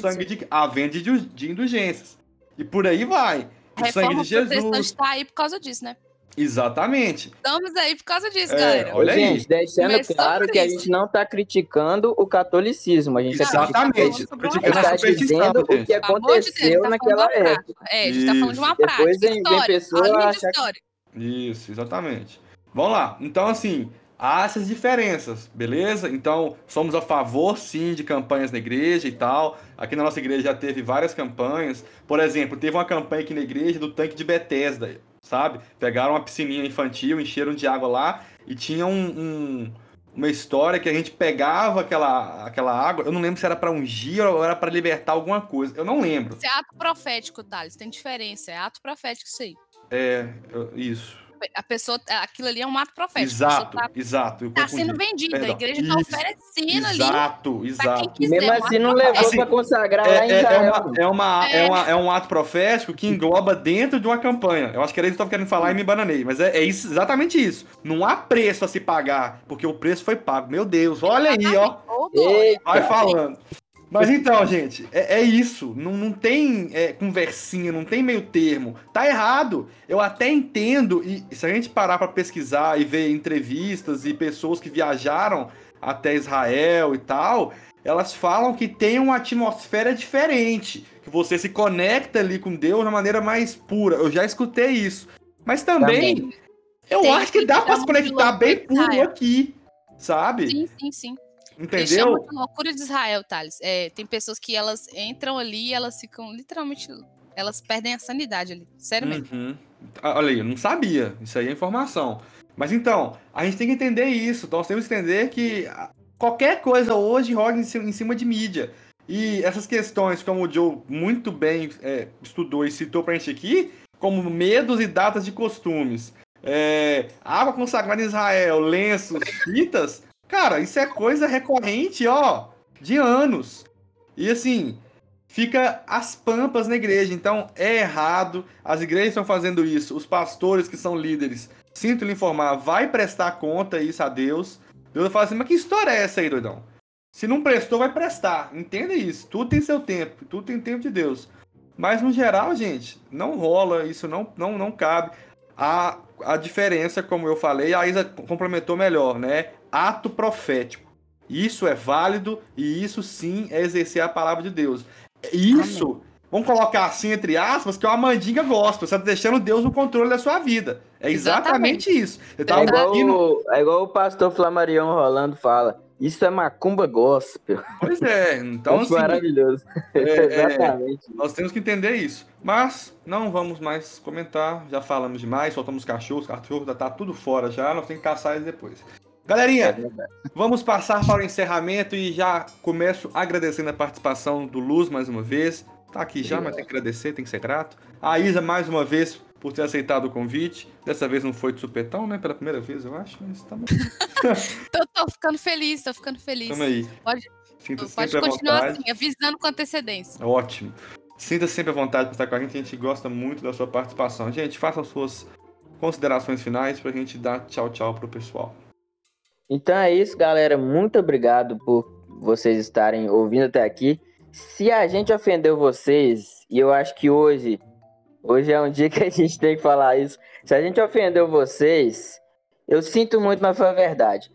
sangue de. A venda de, de indulgências. E por aí vai. O A sangue de Jesus. protestante tá aí por causa disso, né? Exatamente. Estamos aí por causa disso, É, galera. olha aí. gente, deixando Começou claro que a gente não tá criticando o catolicismo. A gente tá Exatamente. sobre criticando, gente tá dizendo o que amor de Deus, aconteceu tá naquela falando de uma época. prática. É, a gente tá falando de uma Isso. Depois prática. vem- vem pessoa achar que- história. Isso, exatamente. Vamos lá. Então, assim, há essas diferenças, beleza? Então, somos a favor, sim, de campanhas na igreja e tal. Aqui na nossa igreja já teve várias campanhas. Por exemplo, teve uma campanha aqui na igreja do tanque de Bethesda, sabe? Pegaram uma piscininha infantil, encheram de água lá e tinha um- um- uma história que a gente pegava aquela, aquela água. Eu não lembro se era pra ungir ou era pra libertar alguma coisa. Eu não lembro. Isso é ato profético, Thales. Tem diferença. É ato profético aí. É, isso. A pessoa, aquilo ali é um ato profético. Exato, exato. tá, tá confundi. sendo vendida. Perdão. A igreja tá Isso. oferecendo ali. Exato, quem exato. quiser. Mesmo assim, não levou Assim, pra consagrar lá em É, é, é uma, é, uma, é, É. uma- é um ato profético que engloba dentro de uma campanha. Eu acho que era isso que eu tava querendo falar e me bananei. Mas é, é isso, exatamente isso. Não há preço a se pagar, porque o preço foi pago. Meu Deus, olha aí, ó. Vai falando. Mas então, gente, é, é isso. Não, não tem é, conversinha, não tem meio termo. Tá errado. Eu até entendo, e se a gente parar pra pesquisar e ver entrevistas e pessoas que viajaram até Israel e tal, elas falam que tem uma atmosfera diferente. Que você se conecta ali com Deus de uma maneira mais pura. Eu já escutei isso. Mas também, Também. eu Tem acho que que dá pra se conectar bem puro aqui. Sabe? Sim, sim, sim. Eles Entendeu? chamam de loucura de Israel, Thales. É, tem pessoas que elas entram ali e elas ficam literalmente. Elas perdem a sanidade ali. Sério mesmo. Uhum. Ah, Olha aí, eu não sabia. Isso aí é informação. Mas então, a gente tem que entender isso. Então, nós temos que entender que qualquer coisa hoje roda em cima de mídia. E essas questões, como o Joe muito bem é, estudou e citou pra gente aqui, como medos e datas de costumes, é, água consagrada em Israel, lenços, fitas, cara, isso é coisa recorrente, ó, de anos. E assim, fica as pampas na igreja. Então é errado. As igrejas estão fazendo isso. Os pastores que são líderes, sinto lhe informar, vai prestar conta isso a Deus. Deus vai falar assim: mas que história é essa aí, doidão? Se não prestou, vai prestar. Entenda isso. Tudo tem seu tempo. Tudo tem tempo de Deus. Mas no geral, gente, não rola. Isso não, não, não cabe. A, a diferença, como eu falei, a Isa complementou melhor, né? Ato profético. Isso é válido e isso sim é exercer a palavra de Deus. Isso, vamos colocar assim entre aspas, que é uma mandinga gospel. Você tá deixando Deus no controle da sua vida. É exatamente, isso. Você tá É igual, é igual o pastor Flamarion Rolando fala. Isso é macumba gospel. Pois é, então Acho assim, maravilhoso. é, é, Exatamente. nós temos que entender isso. Mas não vamos mais comentar, já falamos demais, soltamos cachorros, cachorro já tá tudo fora já, nós temos que caçar eles depois. É Galerinha, verdade. Vamos passar para o encerramento e já começo agradecendo a participação do Luz mais uma vez. Tá aqui já, mas tem que agradecer, tem que ser grato. A Isa mais uma vez por ter aceitado o convite. Dessa vez não foi de supetão, né? Pela primeira vez, eu acho. Mas tamo, Tô, tô ficando feliz, tô ficando feliz. tamo aí. Pode- Sinta Pode continuar assim, avisando com antecedência. Ótimo. Sinta sempre à vontade para estar com a gente. A gente gosta muito da sua participação. Gente, façam suas considerações finais pra gente dar tchau, tchau pro pessoal. Então é isso, galera. Muito obrigado por vocês estarem ouvindo até aqui. Se a gente ofendeu vocês, e eu acho que hoje, hoje é um dia que a gente tem que falar isso. Se a gente ofendeu vocês, eu sinto muito, mas foi a verdade.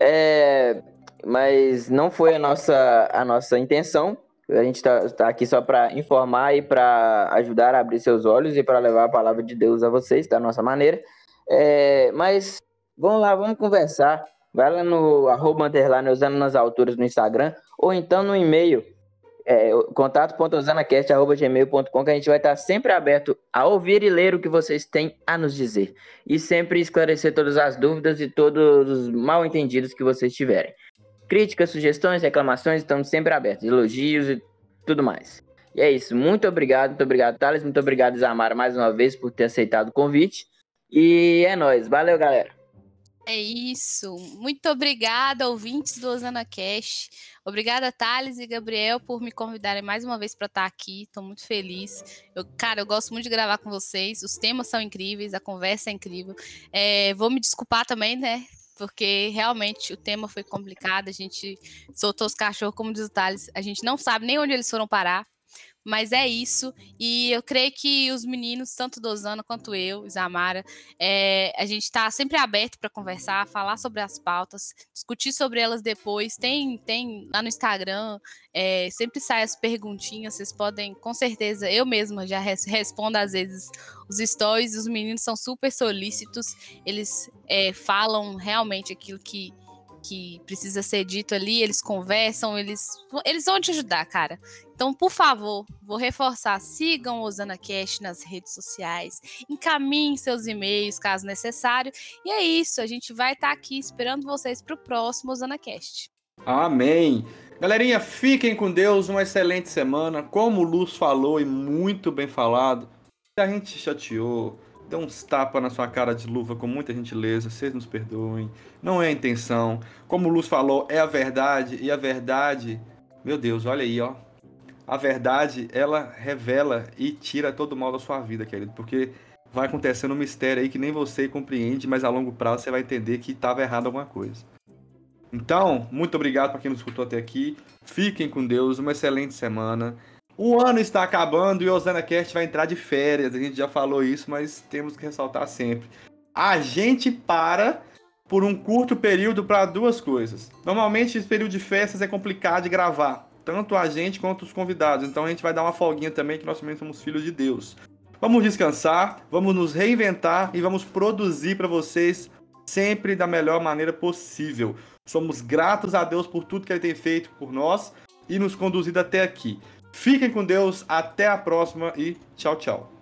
É, mas não foi a nossa, a nossa intenção. A gente está aqui só para informar e para ajudar a abrir seus olhos e para levar a palavra de Deus a vocês da nossa maneira. É, mas vamos lá, vamos conversar. Vai lá no arroba underline usando nas alturas no Instagram ou então no e-mail é, contato.osanacast.gmail.com que a gente vai estar sempre aberto a ouvir e ler o que vocês têm a nos dizer. E sempre esclarecer todas as dúvidas e todos os mal entendidos que vocês tiverem. Críticas, sugestões, reclamações, estamos sempre abertos. Elogios e tudo mais. E é isso. Muito obrigado, muito obrigado, Thales. Muito obrigado, Isamara, mais uma vez por ter aceitado o convite. E é nóis. Valeu, galera. É isso. Muito obrigada, ouvintes do Osana Cash. Obrigada, Thales e Gabriel, por me convidarem mais uma vez para estar aqui. Estou muito feliz. Eu, cara, eu gosto muito de gravar com vocês. Os temas são incríveis, a conversa é incrível. É, vou me desculpar também, né? porque realmente o tema foi complicado. A gente soltou os cachorros, como diz o Thales, a gente não sabe nem onde eles foram parar. Mas é isso, e eu creio que os meninos, tanto Dozana quanto eu, Isamara, é, a gente está sempre aberto para conversar, falar sobre as pautas, discutir sobre elas depois. Tem, tem lá no Instagram, é, sempre sai as perguntinhas, vocês podem, com certeza, eu mesma já res, respondo às vezes os stories, os meninos são super solícitos, eles é, falam realmente aquilo que que precisa ser dito ali, eles conversam, eles, eles vão te ajudar, cara. Então, por favor, vou reforçar, sigam o Osana Cash nas redes sociais, encaminhem seus e-mails caso necessário. E é isso, a gente vai estar tá aqui esperando vocês para o próximo Osana Cast. Amém. Galerinha, fiquem com Deus, uma excelente semana. Como o Luz falou e muito bem falado, a gente chateou, deu uns tapas na sua cara de luva com muita gentileza, vocês nos perdoem. Não é a intenção. Como o Luz falou, é a verdade, e a verdade, meu Deus, olha aí, ó. A verdade, ela revela e tira todo o mal da sua vida, querido, porque vai acontecendo um mistério aí que nem você compreende, mas a longo prazo você vai entender que estava errado alguma coisa. Então, muito obrigado para quem nos escutou até aqui. Fiquem com Deus, uma excelente semana. O ano está acabando e o Cast vai entrar de férias. A gente já falou isso, mas temos que ressaltar sempre. A gente para por um curto período para duas coisas. Normalmente, esse período de festas é complicado de gravar, tanto a gente quanto os convidados. Então, a gente vai dar uma folguinha também, que nós também somos filhos de Deus. Vamos descansar, vamos nos reinventar e vamos produzir para vocês sempre da melhor maneira possível. Somos gratos a Deus por tudo que Ele tem feito por nós e nos conduzido até aqui. Fiquem com Deus, até a próxima e tchau, tchau.